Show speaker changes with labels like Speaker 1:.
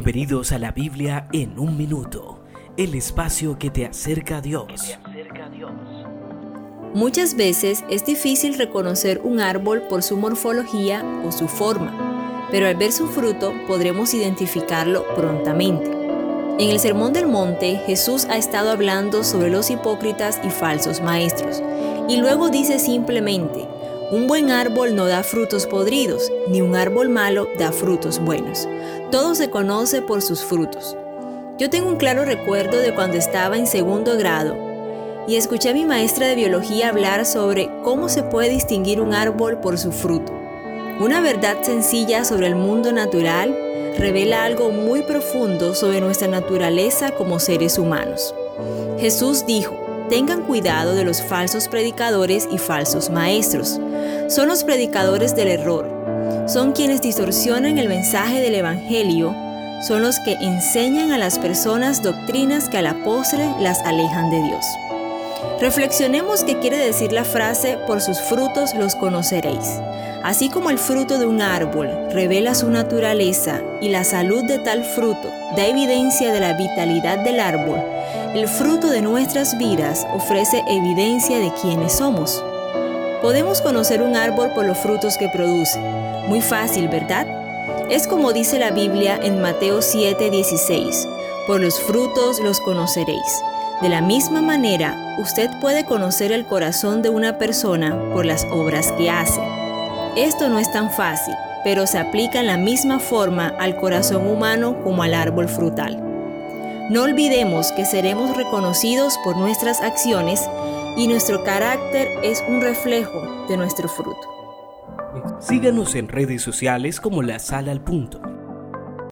Speaker 1: Bienvenidos a la Biblia en un minuto, el espacio que te acerca a Dios.
Speaker 2: Muchas veces es difícil reconocer un árbol por su morfología o su forma, pero al ver su fruto podremos identificarlo prontamente. En el Sermón del Monte, Jesús ha estado hablando sobre los hipócritas y falsos maestros, y luego dice simplemente, un buen árbol no da frutos podridos, ni un árbol malo da frutos buenos. Todo se conoce por sus frutos. Yo tengo un claro recuerdo de cuando estaba en segundo grado y escuché a mi maestra de biología hablar sobre cómo se puede distinguir un árbol por su fruto. Una verdad sencilla sobre el mundo natural revela algo muy profundo sobre nuestra naturaleza como seres humanos. Jesús dijo, tengan cuidado de los falsos predicadores y falsos maestros. Son los predicadores del error. Son quienes distorsionan el mensaje del Evangelio. Son los que enseñan a las personas doctrinas que a la postre las alejan de Dios. Reflexionemos qué quiere decir la frase por sus frutos los conoceréis. Así como el fruto de un árbol revela su naturaleza y la salud de tal fruto da evidencia de la vitalidad del árbol, el fruto de nuestras vidas ofrece evidencia de quiénes somos. Podemos conocer un árbol por los frutos que produce. Muy fácil, ¿verdad? Es como dice la Biblia en Mateo 7:16, por los frutos los conoceréis. De la misma manera, usted puede conocer el corazón de una persona por las obras que hace. Esto no es tan fácil, pero se aplica en la misma forma al corazón humano como al árbol frutal. No olvidemos que seremos reconocidos por nuestras acciones y nuestro carácter es un reflejo de nuestro fruto.
Speaker 1: Síganos en redes sociales como La Sala al Punto.